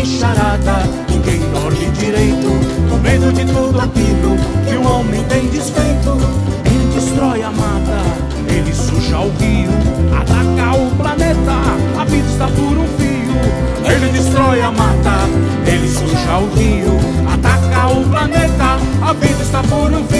bicharada Ninguém dorme direito. Com medo de tudo aquilo Que o homem tem desfeito. Ele destrói a mata Ele suja o rio Ataca o planeta A vida está por um fio. Ele destrói a mata Ele suja o rio Ataca o planeta A vida está por um fio.